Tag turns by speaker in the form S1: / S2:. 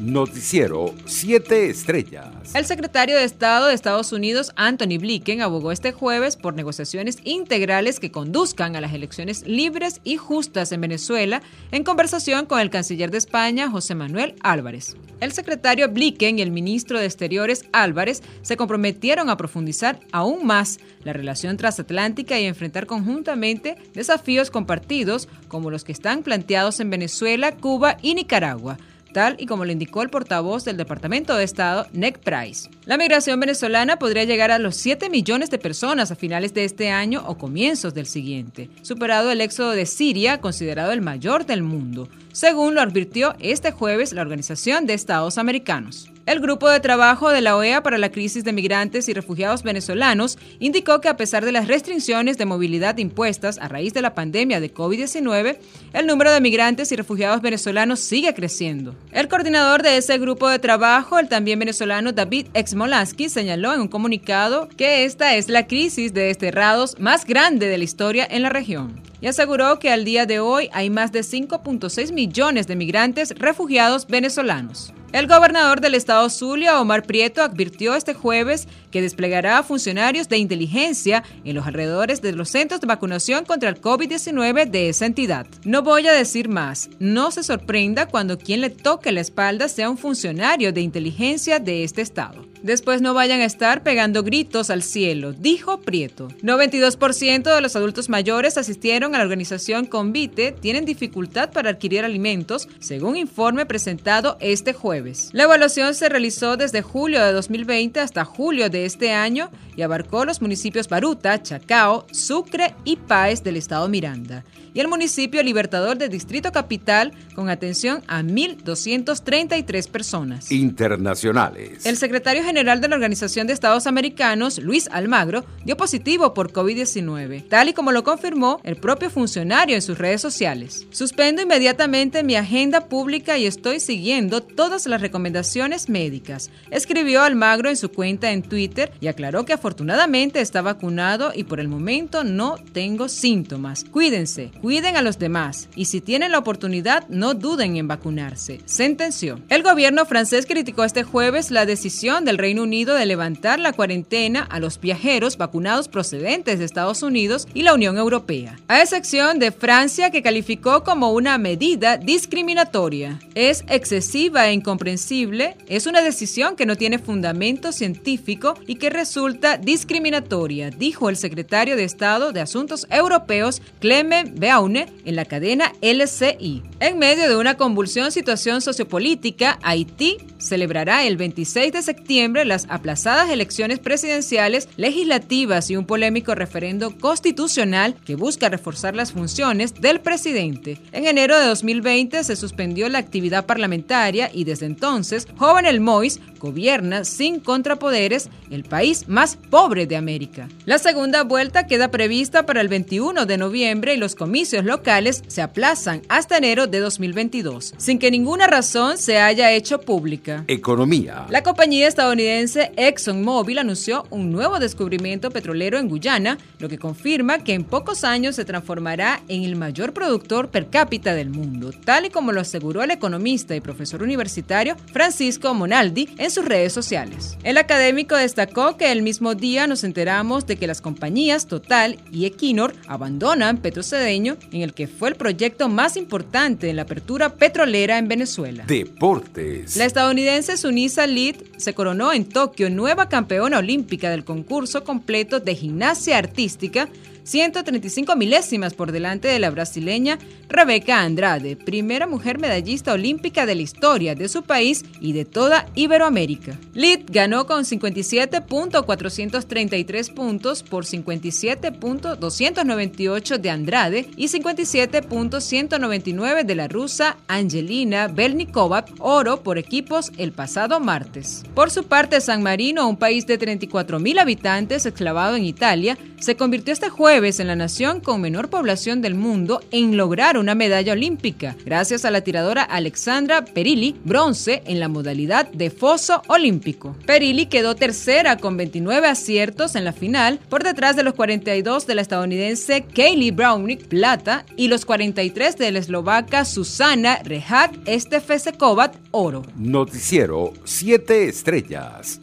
S1: Noticiero 7 Estrellas.
S2: El secretario de Estado de Estados Unidos, Anthony Blinken, abogó este jueves por negociaciones integrales que conduzcan a las elecciones libres y justas en Venezuela, en conversación con el canciller de España, José Manuel Álvarez. El secretario Blinken y el ministro de Exteriores Álvarez se comprometieron a profundizar aún más la relación transatlántica y enfrentar conjuntamente desafíos compartidos como los que están planteados en Venezuela, Cuba y Nicaragua tal y como lo indicó el portavoz del Departamento de Estado, Nick Price. La migración venezolana podría llegar a los 7 millones de personas a finales de este año o comienzos del siguiente, superado el éxodo de Siria, considerado el mayor del mundo, según lo advirtió este jueves la Organización de Estados Americanos. El Grupo de Trabajo de la OEA para la Crisis de Migrantes y Refugiados Venezolanos indicó que a pesar de las restricciones de movilidad impuestas a raíz de la pandemia de COVID-19, el número de migrantes y refugiados venezolanos sigue creciendo. El coordinador de ese grupo de trabajo, el también venezolano David Exmolansky, señaló en un comunicado que esta es la crisis de desterrados más grande de la historia en la región y aseguró que al día de hoy hay más de 5.6 millones de migrantes refugiados venezolanos. El gobernador del estado Zulia, Omar Prieto, advirtió este jueves que desplegará funcionarios de inteligencia en los alrededores de los centros de vacunación contra el COVID-19 de esa entidad. No voy a decir más, no se sorprenda cuando quien le toque la espalda sea un funcionario de inteligencia de este estado. Después no vayan a estar pegando gritos al cielo, dijo Prieto. 92% de los adultos mayores asistieron a la organización Convite tienen dificultad para adquirir alimentos, según informe presentado este jueves. La evaluación se realizó desde julio de 2020 hasta julio de este año y abarcó los municipios Baruta, Chacao, Sucre y Páez del estado Miranda y el municipio Libertador del Distrito Capital con atención a 1.233 personas.
S1: Internacionales.
S2: El secretario general de la Organización de Estados Americanos, Luis Almagro, dio positivo por COVID-19, tal y como lo confirmó el propio funcionario en sus redes sociales. Suspendo inmediatamente mi agenda pública y estoy siguiendo todas las recomendaciones médicas, escribió Almagro en su cuenta en Twitter y aclaró que afortunadamente está vacunado y por el momento no tengo síntomas. Cuídense, cuiden a los demás y si tienen la oportunidad no duden en vacunarse, sentenció. El gobierno francés criticó este jueves la decisión del Reino Unido de levantar la cuarentena a los viajeros vacunados procedentes de Estados Unidos y la Unión Europea, a excepción de Francia que calificó como una medida discriminatoria. Es excesiva e incomprensible, es una decisión que no tiene fundamento científico y que resulta discriminatoria, dijo el secretario de Estado de Asuntos Europeos Clement Beaune en la cadena LCI. En medio de una convulsión situación sociopolítica, Haití celebrará el 26 de septiembre las aplazadas elecciones presidenciales, legislativas y un polémico referendo constitucional que busca reforzar las funciones del presidente. En enero de 2020 se suspendió la actividad parlamentaria y desde entonces Jovenel Mois gobierna sin contrapoderes el país más pobre de América. La segunda vuelta queda prevista para el 21 de noviembre y los comicios locales se aplazan hasta enero de 2022, sin que ninguna razón se haya hecho pública.
S1: Economía.
S2: La compañía estadounidense ExxonMobil anunció un nuevo descubrimiento petrolero en Guyana, lo que confirma que en pocos años se transformará en el mayor productor per cápita del mundo, tal y como lo aseguró el economista y profesor universitario Francisco Monaldi en sus redes sociales. El académico destacó que el mismo día nos enteramos de que las compañías Total y Equinor abandonan Petrocedeño, en el que fue el proyecto más importante en la apertura petrolera en Venezuela.
S1: Deportes.
S2: La estadounidense Sunisa Lid se coronó en Tokio nueva campeona olímpica del concurso completo de gimnasia artística 135 milésimas por delante de la brasileña Rebeca Andrade, primera mujer medallista olímpica de la historia de su país y de toda Iberoamérica. Lid ganó con 57.433 puntos por 57.298 de Andrade y 57.199 de la rusa Angelina Belnikova, oro por equipos el pasado martes. Por su parte, San Marino, un país de 34.000 habitantes exclavado en Italia, se convirtió este jueves jueves en la nación con menor población del mundo en lograr una medalla olímpica, gracias a la tiradora Alexandra Perilli, bronce en la modalidad de foso olímpico. Perilli quedó tercera con 29 aciertos en la final, por detrás de los 42 de la estadounidense Kaylee Brownick, plata, y los 43 de la eslovaca Susana Rehak Estefesekovat, oro.
S1: Noticiero 7 estrellas.